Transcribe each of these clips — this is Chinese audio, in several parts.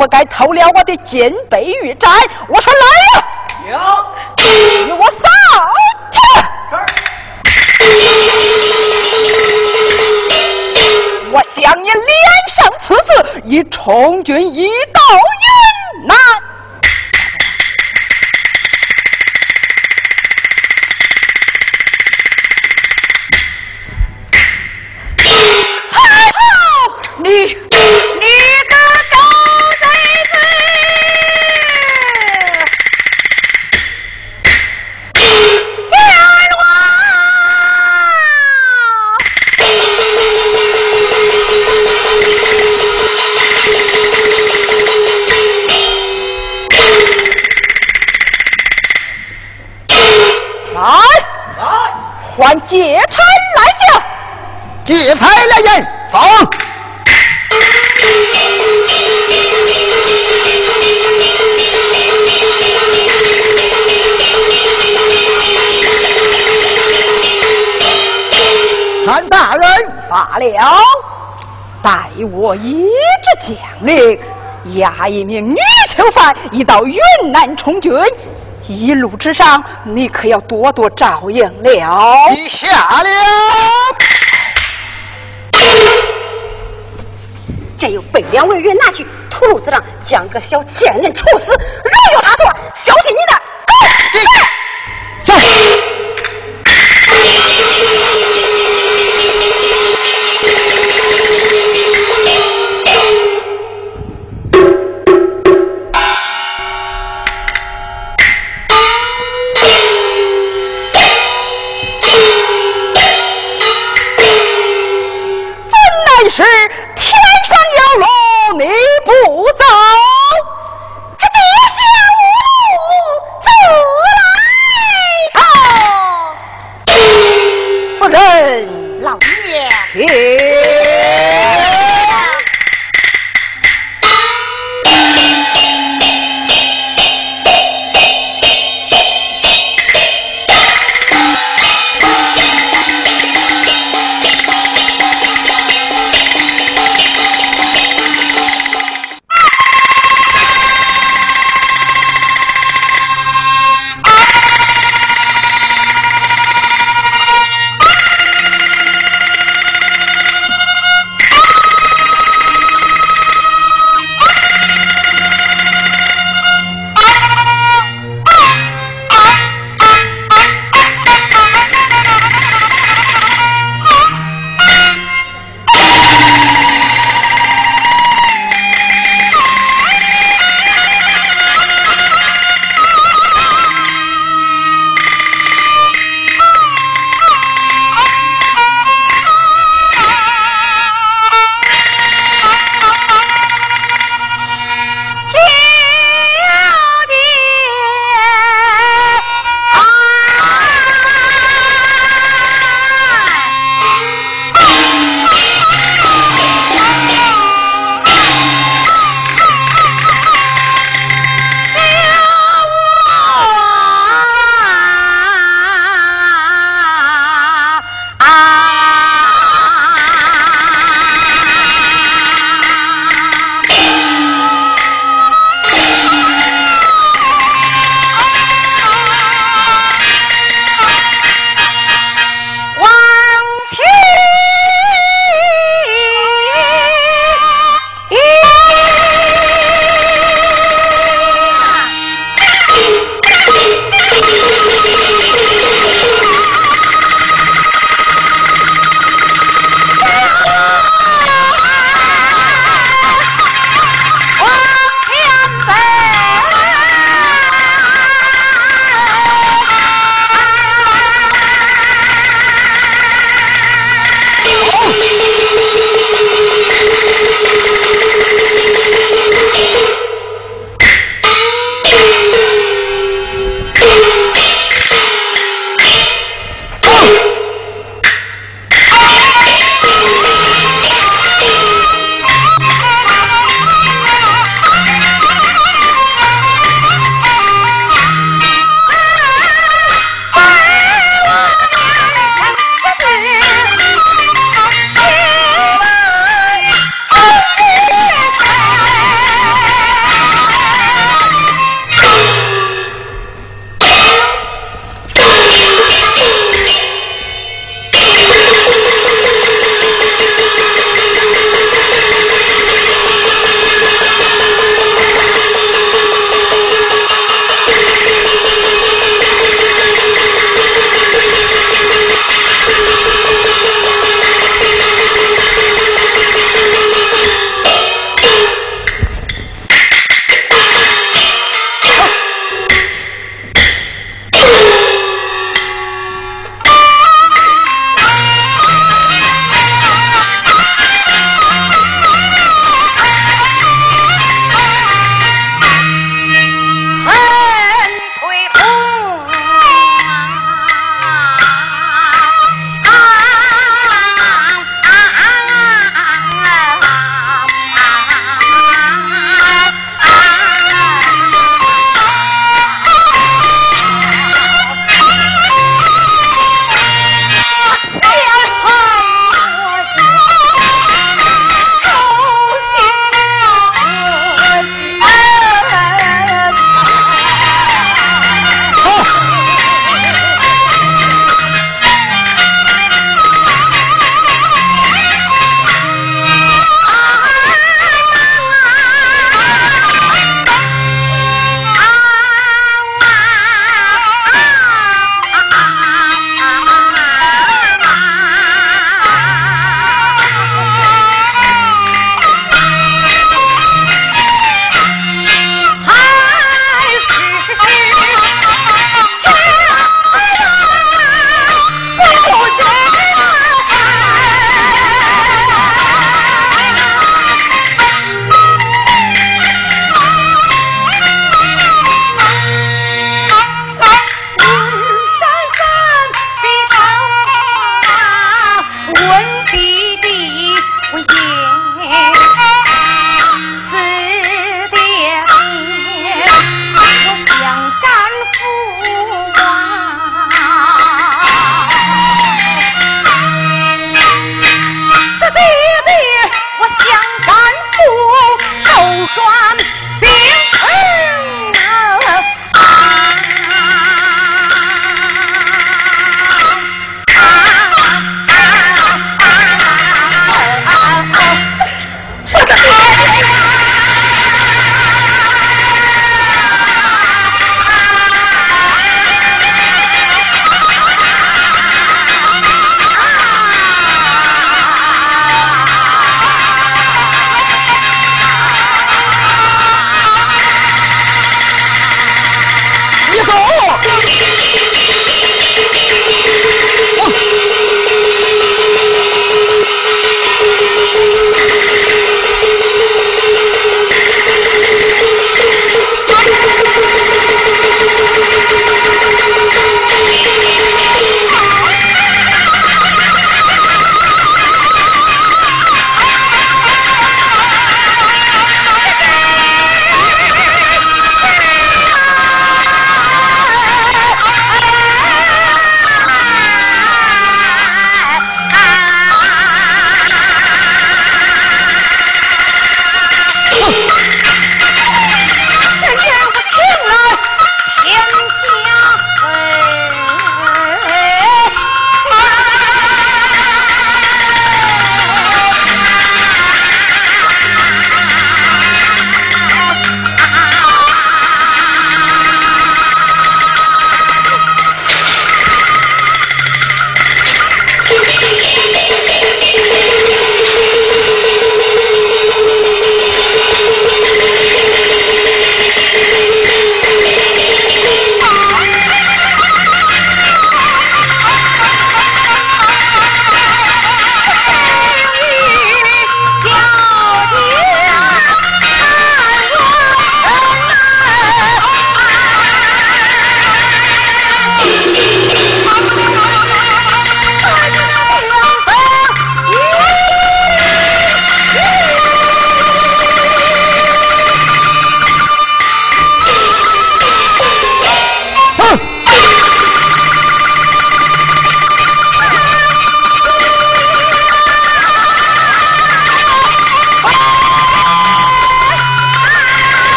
不该偷了我的金杯玉盏。我说来呀，有，给我扫去。我将你脸上刺字，以充军一道劫财来人，走！韩大人，罢了，待我一纸将令，押一名女囚犯已到云南充军。一路之上，你可要多多照应了。你下了。这又被两位人拿去屠戮子上，将个小贱人处死，饶有他错，小心你的！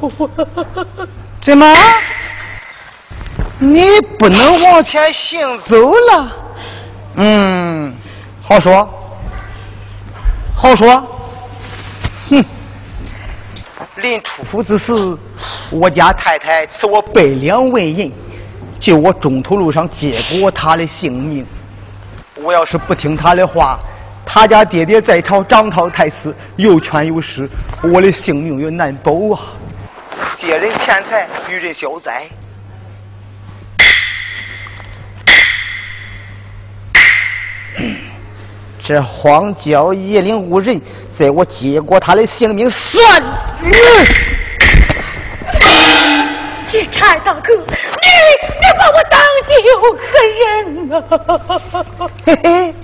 怎么？你不能往前行走了？嗯，好说，好说。哼，临出府之时，我家太太赐我百两纹银，救我中途路上结果她的性命。我要是不听她的话，他家爹爹在朝掌朝太师，有权有势，我的性命也难保啊！借人钱财，与人消灾。这荒郊野岭无人，在我接过他的性命算。金钗大哥，你你把我当丢个人啊？嘿嘿，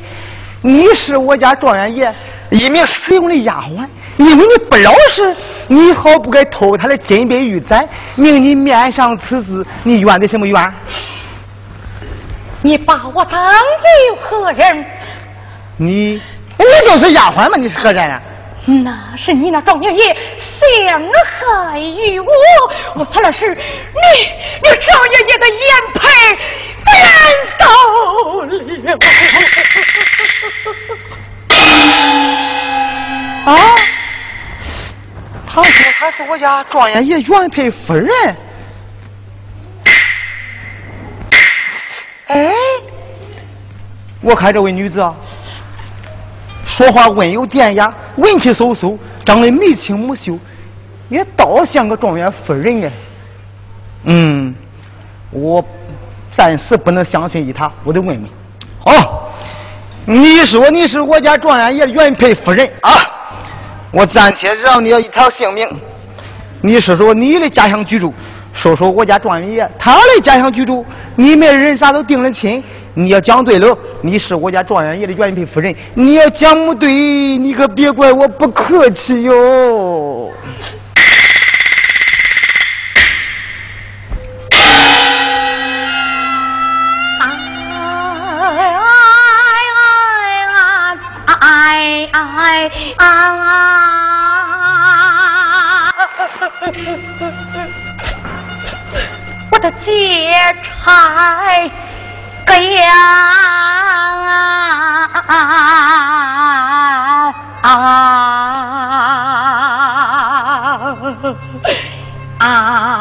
你是我家状元爷一名使用的丫鬟，因为你不老实，你好不该偷他的金杯玉盏，命你面上刺字，你怨的什么怨？你把我当救何人？你，你就是丫鬟吗？你是何人啊？那是你那状元爷陷害于我，我他那是你你状元爷的眼配，不然到了。啊？他说他是我家状元爷原配夫人。哎，我看这位女子啊。说话温柔典雅，文气嗖嗖，长得眉清目秀，也倒像个状元夫人哎。嗯，我暂时不能相信于他，我得问问。好，你说你是我家状元爷原配夫人啊？我暂且饶你一条性命。你说说你的家乡居住，说说我家状元爷他的家乡居住，你们人咋都定了亲？你要讲对了，你是我家状元爷的原配夫人；你要讲不对，你可别怪我不客气哟。我的劫差。个呀啊啊！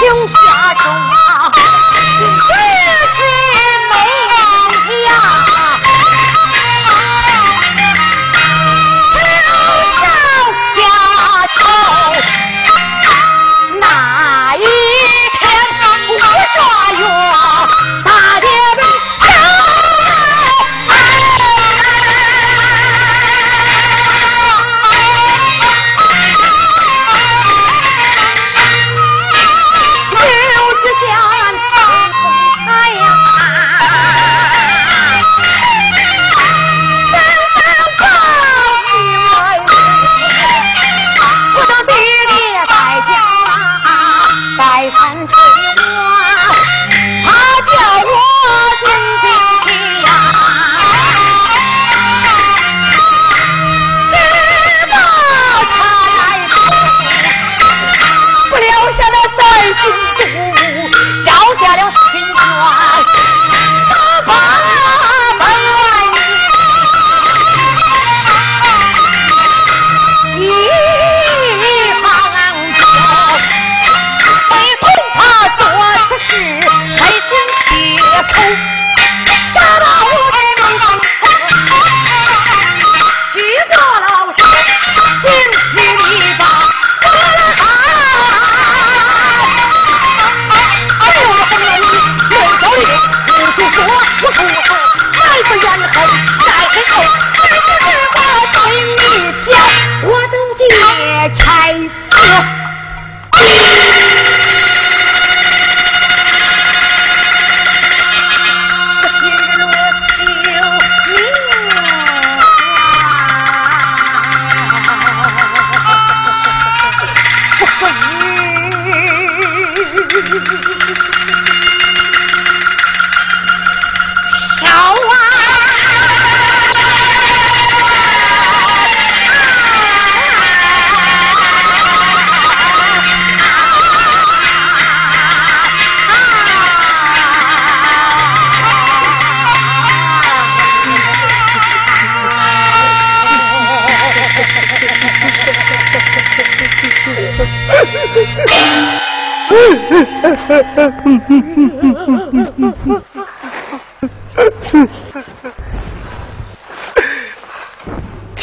请家中。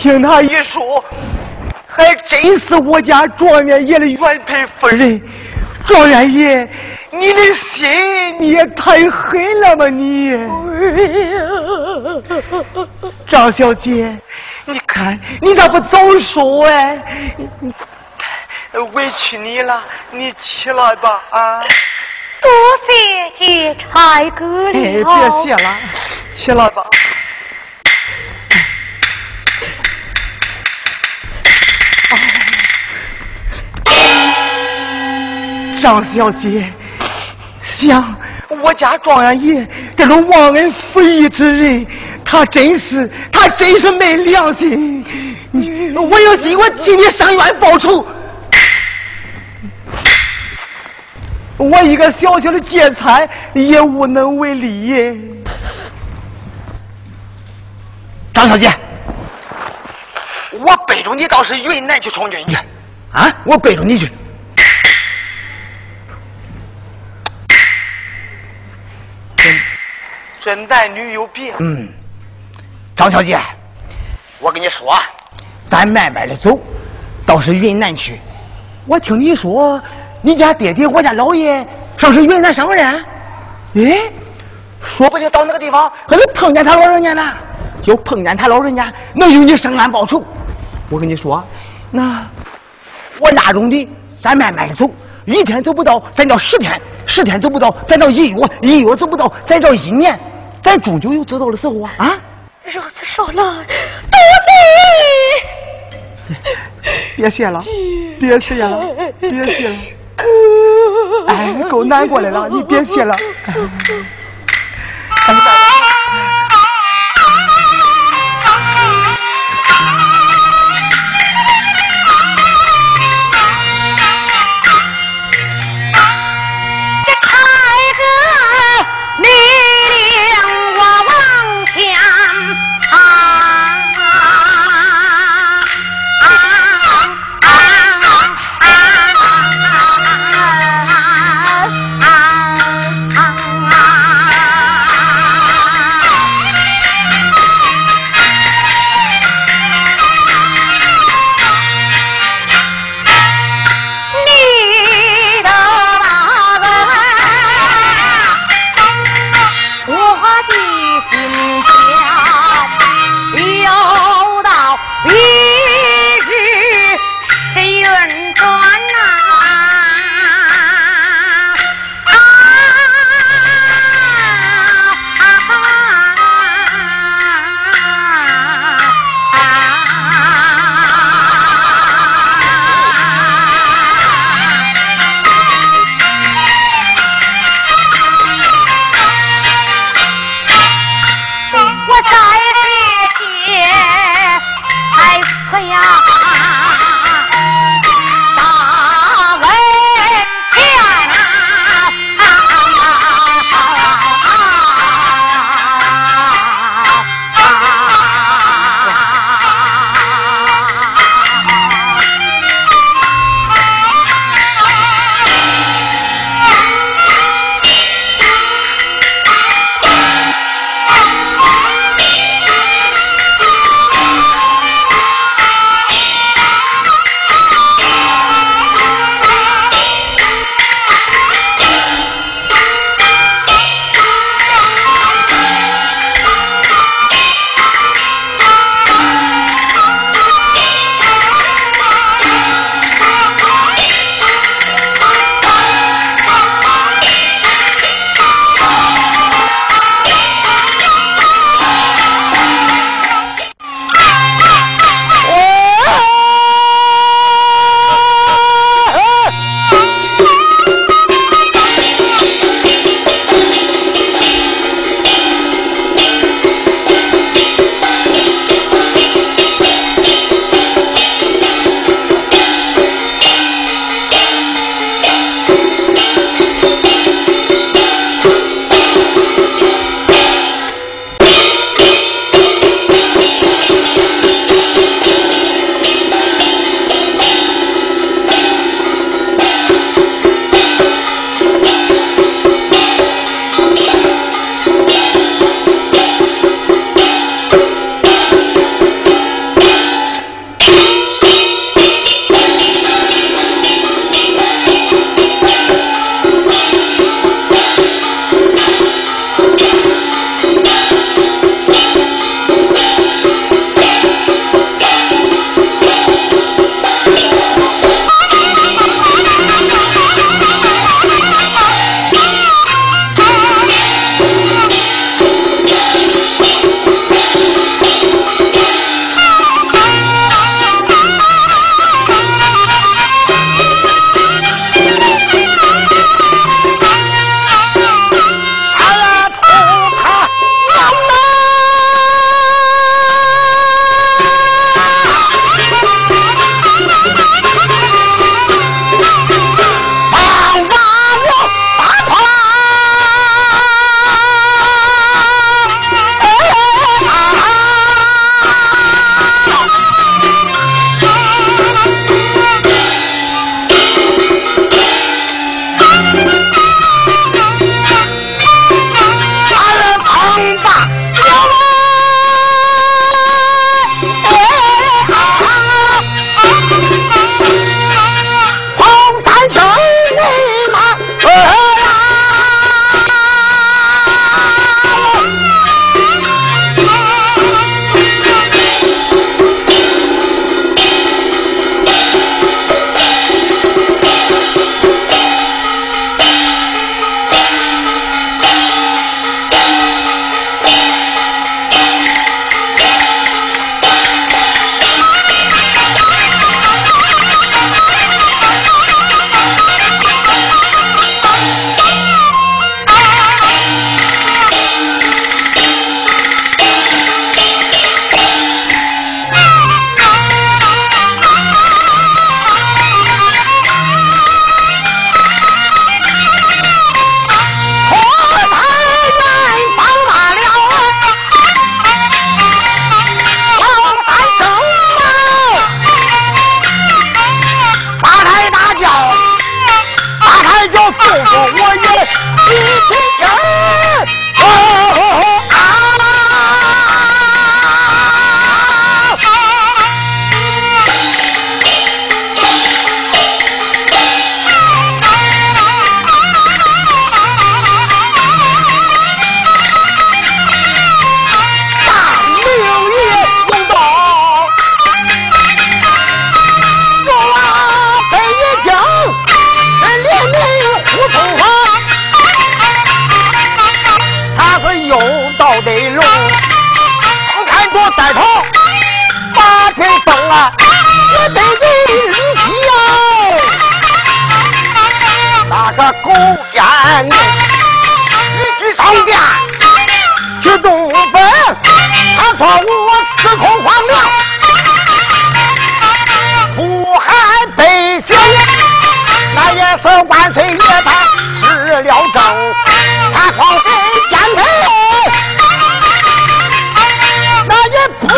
听他一说，还真是我家状元爷的原配夫人。状元爷，你的心你也太狠了吧你！张小姐，你看你咋不早说哎？委屈你了，你起来吧啊！多谢姐差哥了。哎，别谢了，起来吧。张小姐，想我家状元爷这种忘恩负义之人，他真是他真是没良心。我有心，我替你伸冤报仇。我一个小小的劫财也无能为力。张小姐，我背着你到是云南去从军去，啊，我背着你去。这男女有别。嗯，张小姐，我跟你说，咱慢慢的走，到是云南去。我听你说。你家爹爹，我家老爷上是云南上任，哎，说不定到那个地方还能碰见他老人家呢。要碰见他老人家，能有你生安报仇。我跟你说，那我那种的，咱慢慢的走，一天走不到，咱叫十天；十天走不到，咱到一月；一月走不到，咱到一年。咱终究有走到的时候啊！啊！如此说来，多谢。别谢了，别谢了，别谢了。哎，够难过的了，你别谢了。年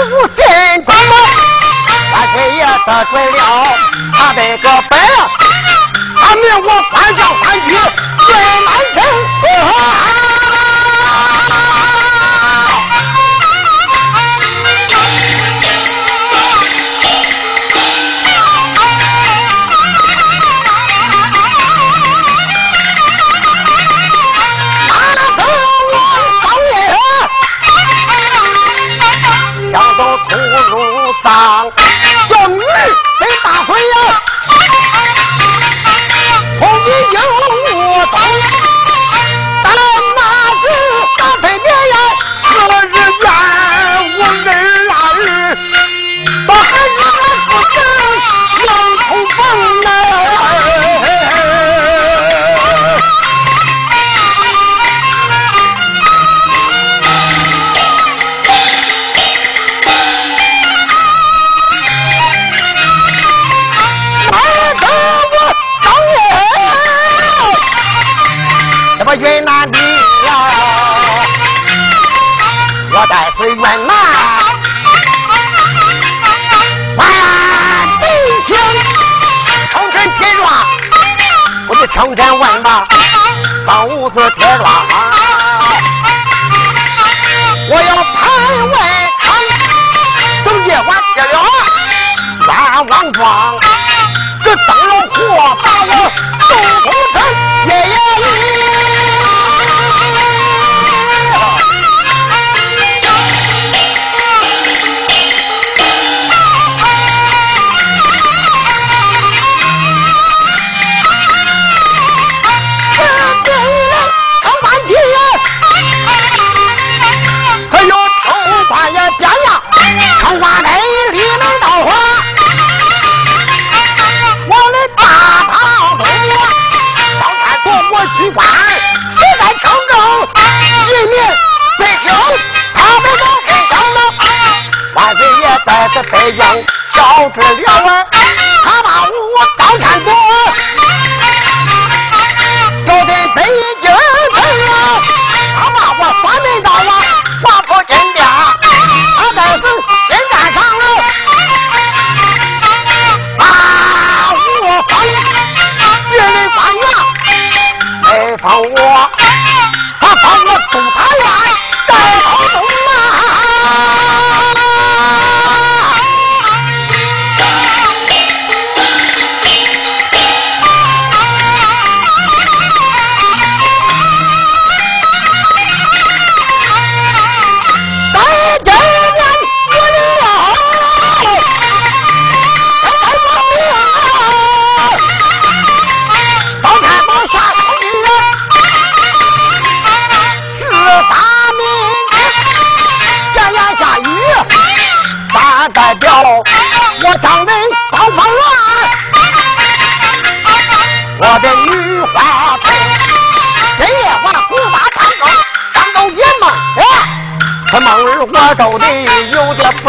无心光芒，把谁也得罪了他得个本，他命我反将反举，最难成。当，叫女被打昏了，从今以后我当。这天儿啊，我要。这里要？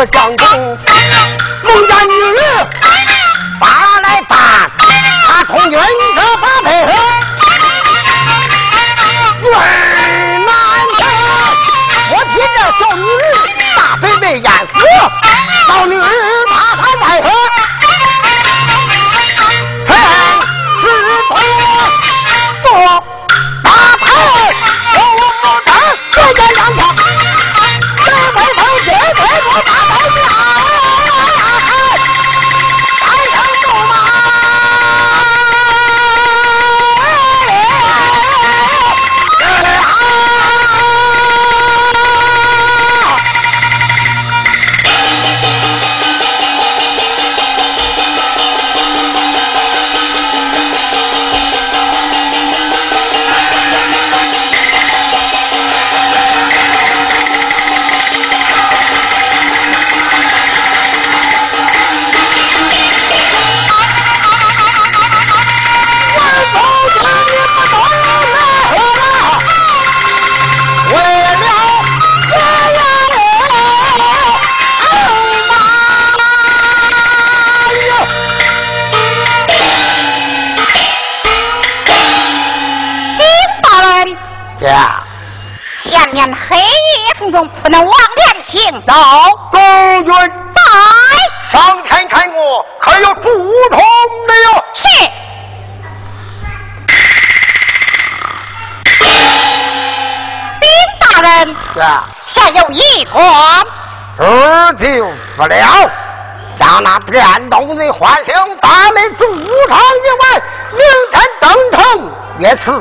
我想当下有一官。这就不了。将那变动人唤醒，大内驻场以外，明天登城也辞了。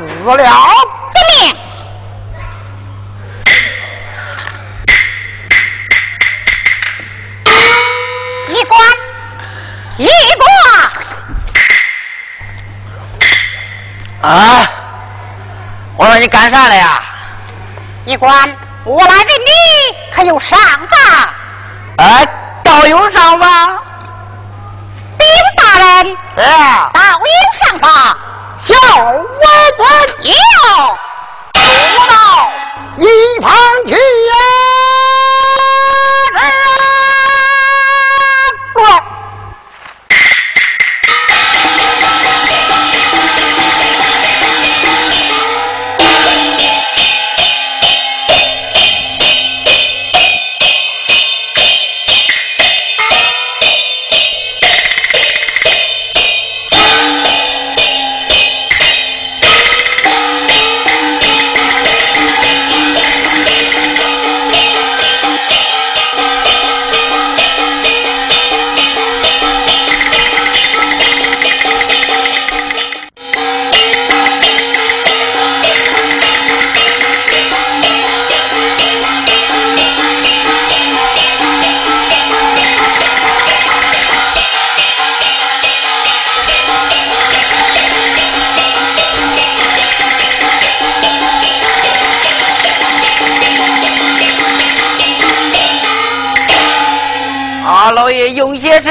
遵命。一关，一关。啊！我说你干啥了呀？一关，我来问你，可有上法？哎，倒有上法。兵大人，哎，倒有上法。小我不有。不到一旁去呀！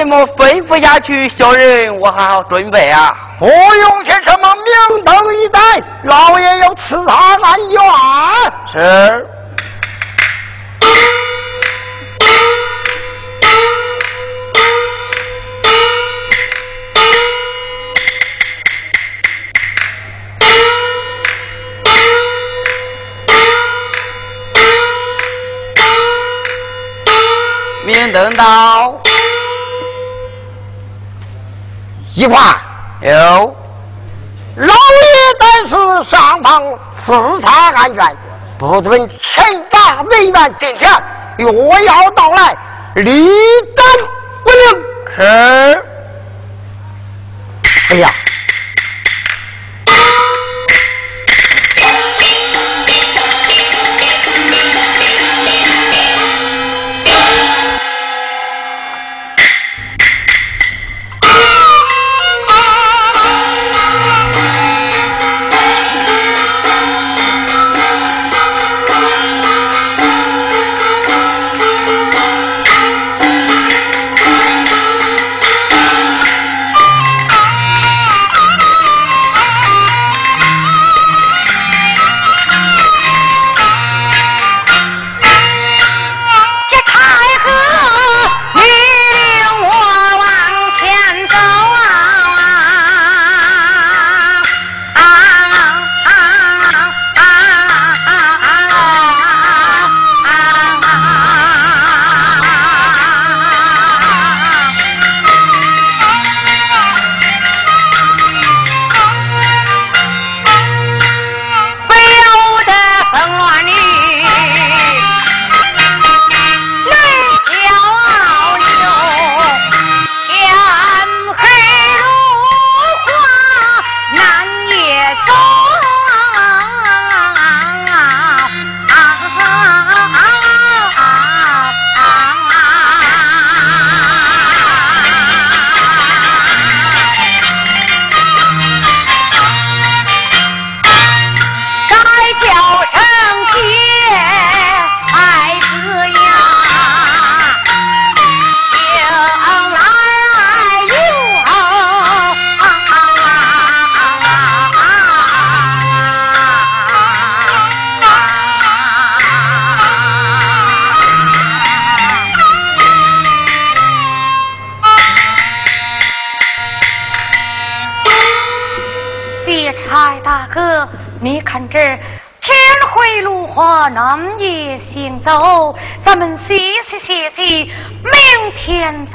么吩咐下去？小人我还好准备啊。不用去什么，明灯一带，老爷要赐他安全。是。明灯到，一话有。老爷但是上方视察安全，不准前大违远进前，若要到来，立斩不灵。是。哎呀！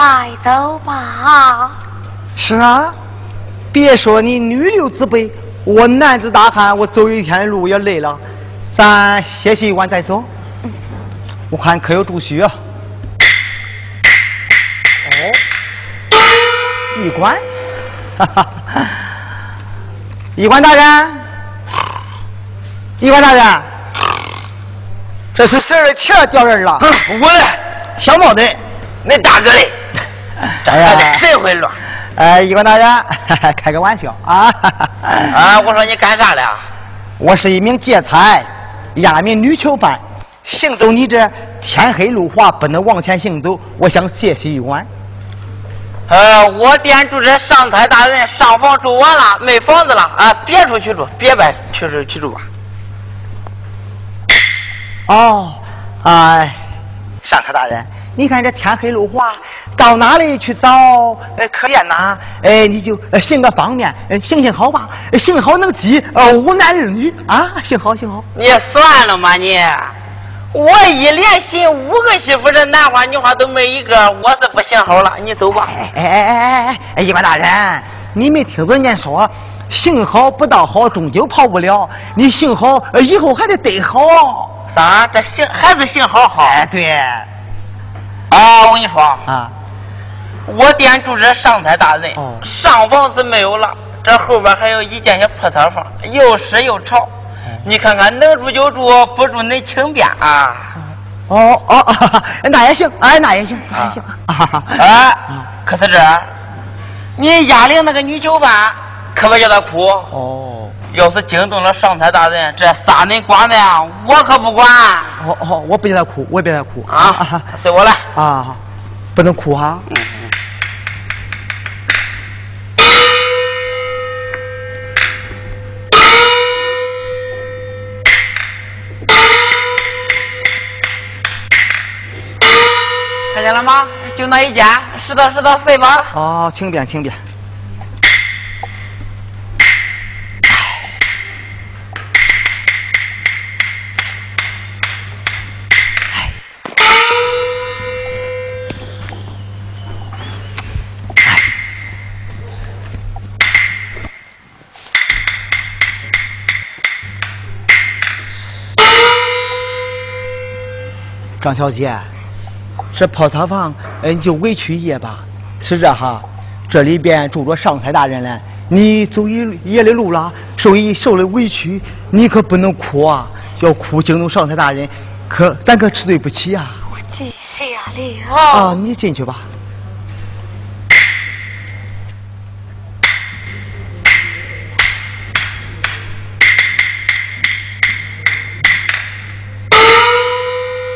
天再走吧。是啊，别说你女流之辈，我男子大汉，我走一天的路也累了，咱歇息一晚再走。我看可有住宿啊。哦，医馆，哈哈，医馆大人，医馆大人，这是谁的钱掉人了？我嘞，小毛的，那大哥嘞，这 哎呀还得真会乱哎，医官大人，开个玩笑啊！啊！我说你干啥了？我是一名劫财、押民女囚犯，行走你这天黑路滑，不能往前行走，我想歇息一晚。呃，我店住这上台大人上房住完了，没房子了啊，别处去住，别搬去去去住吧。哦，哎，上台大人，你看这天黑路滑，到哪里去找呃可怜呐？哎，你就呃行个方便，呃行行好吧，呃行好能记，呃无男儿女啊，行好行好。你算了嘛你！我一连寻五个媳妇，这男花女花都没一个，我是不行好了。你走吧。哎哎哎哎哎哎，医官大人，你没听着人家说，行好不到好，终究跑不了。你行好，呃以后还得得好。啥？这行还是行好好？哎，对，啊，我跟你说，啊，我店住这上台大人，哦上房是没有了，这后边还有一间小破草房，又湿又潮。你看看，能住就住，不住恁请便啊！哦哦哦，那也行，哎，那也行，那也行。啊哎，可是这，你压领那个女酒吧，可别叫她哭。哦要是惊动了上台大人，这杀恁剐恁，我可不管哦哦，我不叫他哭，我也别让他哭啊！随我来。啊，不能哭哈。嗯看见了吗？就那一间，拾掇拾掇废吧。哦，轻便，轻便。张小姐，这泡茶房，呃，你就委屈一夜吧。是这哈，这里边住着上财大人嘞，你走一夜的路了，受一受了委屈，你可不能哭啊！要哭惊动上财大人，可咱可吃对不起啊！我记下了。啊，你进去吧。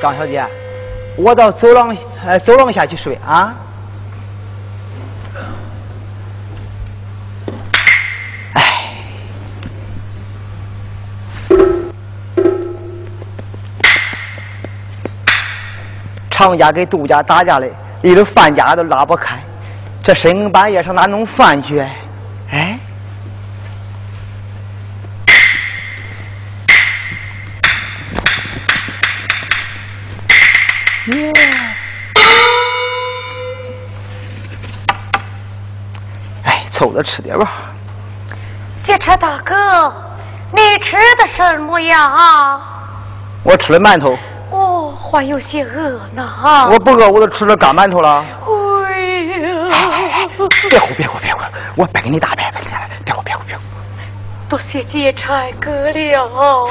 张小姐，我到走廊呃走廊下去睡啊。哎，厂家跟杜家打架嘞，离了范家都拉不开。这深更半夜上哪弄饭去？凑着吃点吧。劫车大哥，你吃的什么呀？我吃了馒头，哦，还有些饿呢。我不饿，我都吃了干馒头了。哎呀，别哭，别哭，别哭，我白给你大掰，掰给你大掰，别哭，别哭，别哭。多谢劫差哥了。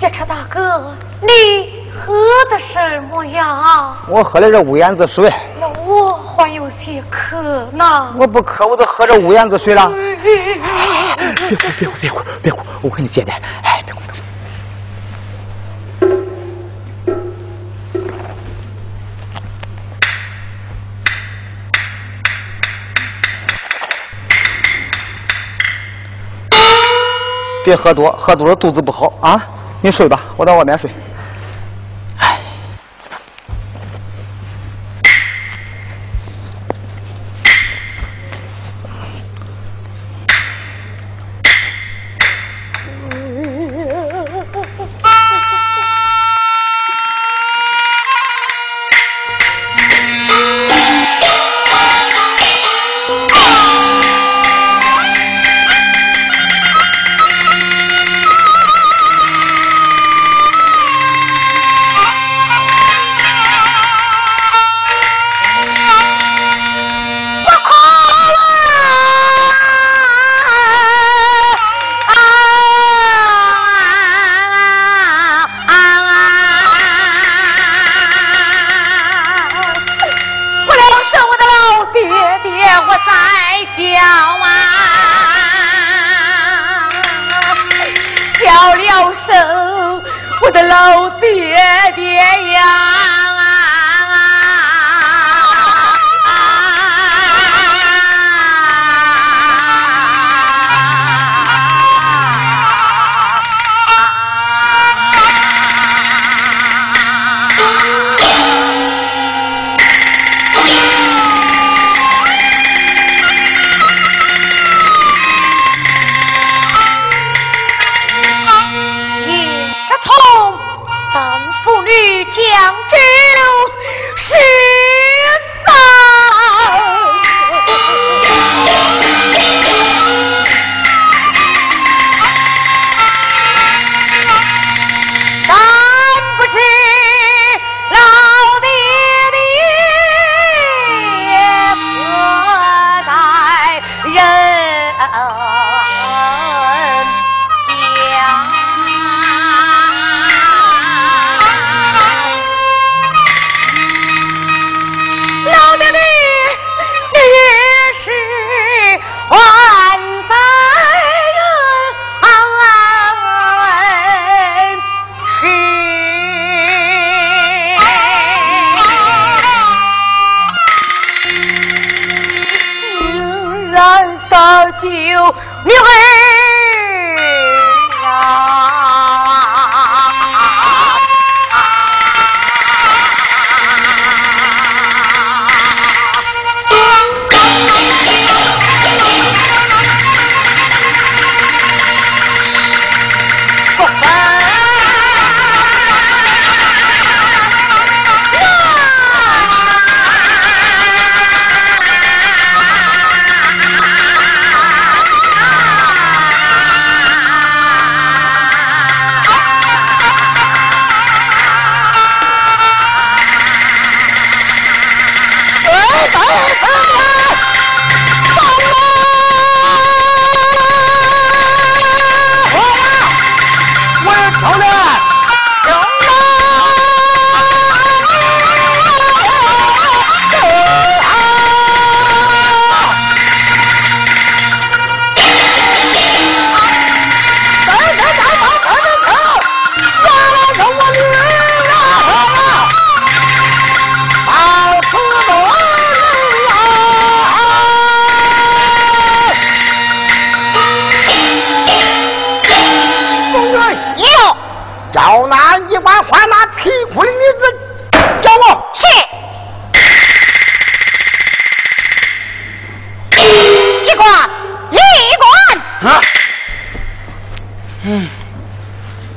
劫车大哥，你喝的什么呀？我喝的这乌烟子水，那我还有些渴呢。我不渴，我都喝这乌烟子水了。别哭，别哭，别哭，别哭，我给你接点。哎，别哭，别哭。别喝多，喝多了肚子不好啊！你睡吧，我到外面睡。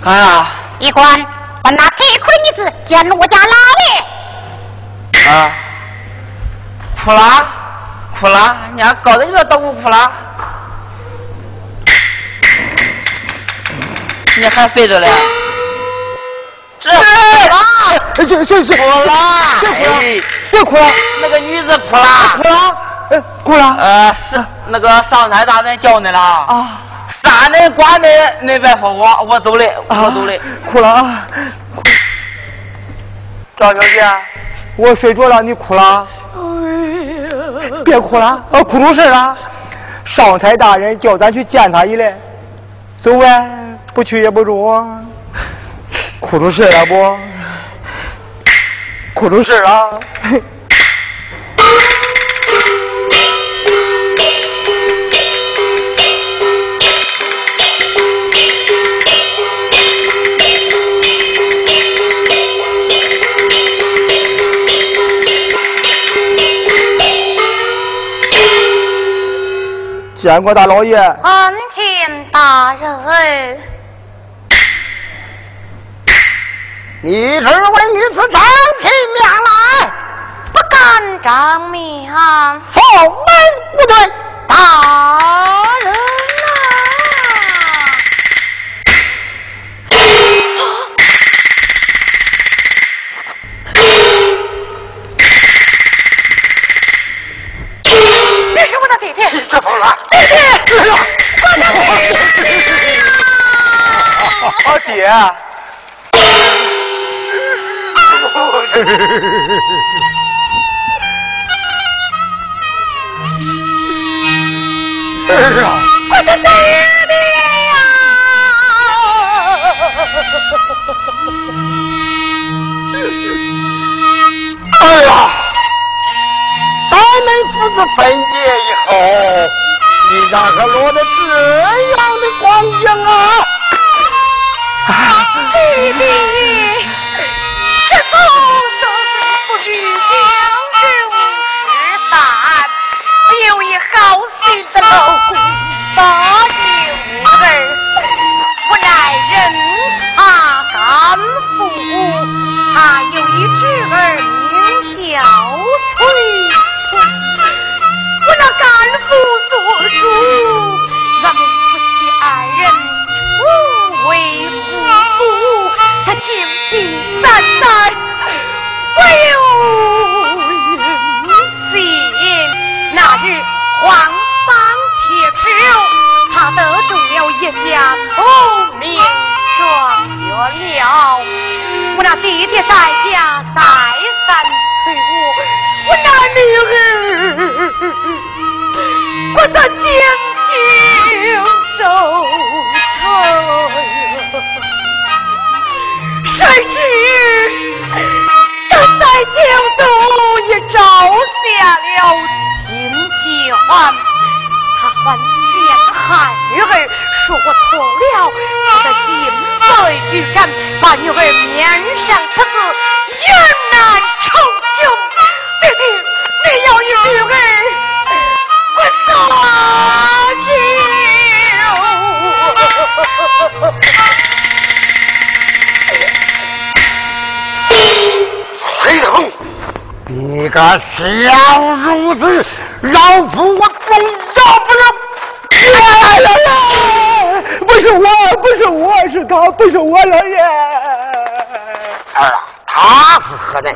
干啥？一官，把那提裤的女子见我家老爷。啊，哭了，哭了，你还搞得一个都不哭啦？你还飞着嘞？这哭了，谁谁谁哭了？谁谁哭了？那个女子哭了，哭了？哎，哭了？呃，是那个上台大人叫你了啊。三人关门，恁别说我，我走嘞，我走嘞，哭了啊！赵小姐，我睡着了，你哭了？别哭了，啊，哭出事了。上财大人叫咱去见他一来，走呗，不去也不中。哭出事了不？哭出事了。见过大老爷。参见大人。你只为女子张平面来，不敢张面。后门无罪，大人。这疯了！弟弟，哎呀，啊，爹！儿啊！我的弟弟呀！儿啊！父子分别以后，你咋个落得这样的光景啊？弟弟，这走走不须将之无失散，有一好心的老公搭救儿，无奈人他甘父，他有一侄儿名叫崔。弟弟在家再三催我。我那女儿，我在将心周头，谁知他在京都也招下了亲眷，他还陷害女儿，说我错了，他的金罪玉斩，把女儿面上刺字，个小孺子，老夫我总饶不了！来来来，不是我，不是我，是他，不是我，老爷。儿啊，他是何人？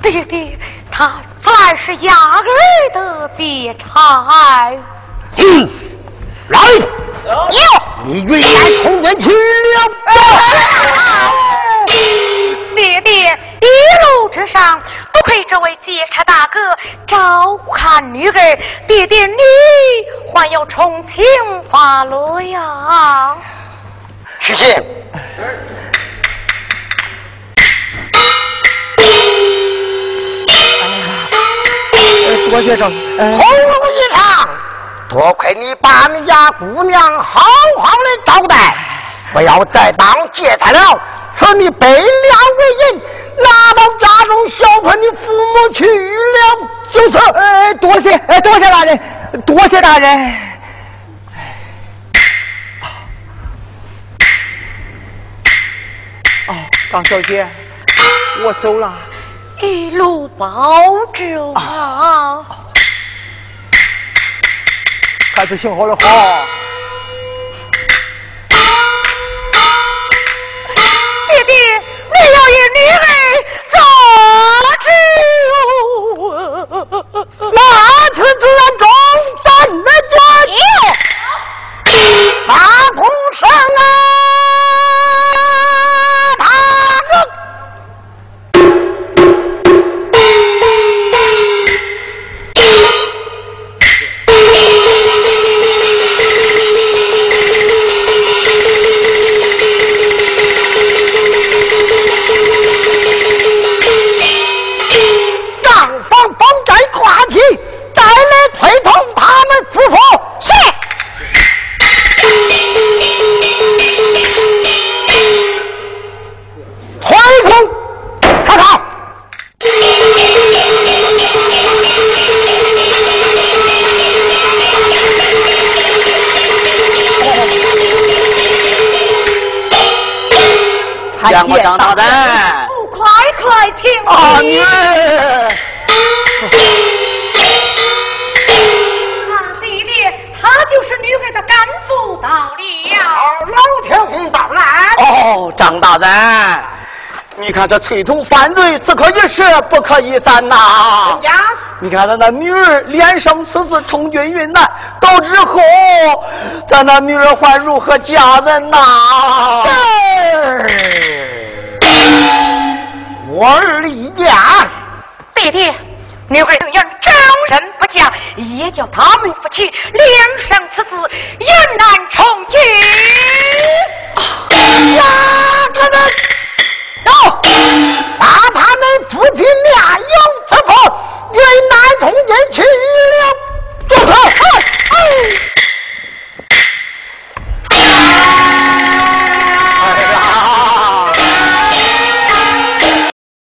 弟弟，他算是雅儿的劫差。嗯，来，有你云南空军去了。爹爹，一路之上多亏这位劫差大哥照看女儿，爹爹你还要重庆发落呀。徐进。多谢长，红龙一场，多亏你把你家姑娘好好的招待，不要再当劫财了，此你背粮为银，拿到家中孝顺你父母去了就是。哎，多谢，哎，多谢大人，多谢大人。哦，张小姐，我走了。一路保重啊！孩子行好了好。你要与女儿咋知？那次自然中看这催同犯罪，只可一时，不可以散呐。呀，你看咱那女儿连生此次充军云南，到之后，咱那女儿还如何嫁人呐？我儿离家，弟弟，女儿宁愿终身不嫁，也叫他们夫妻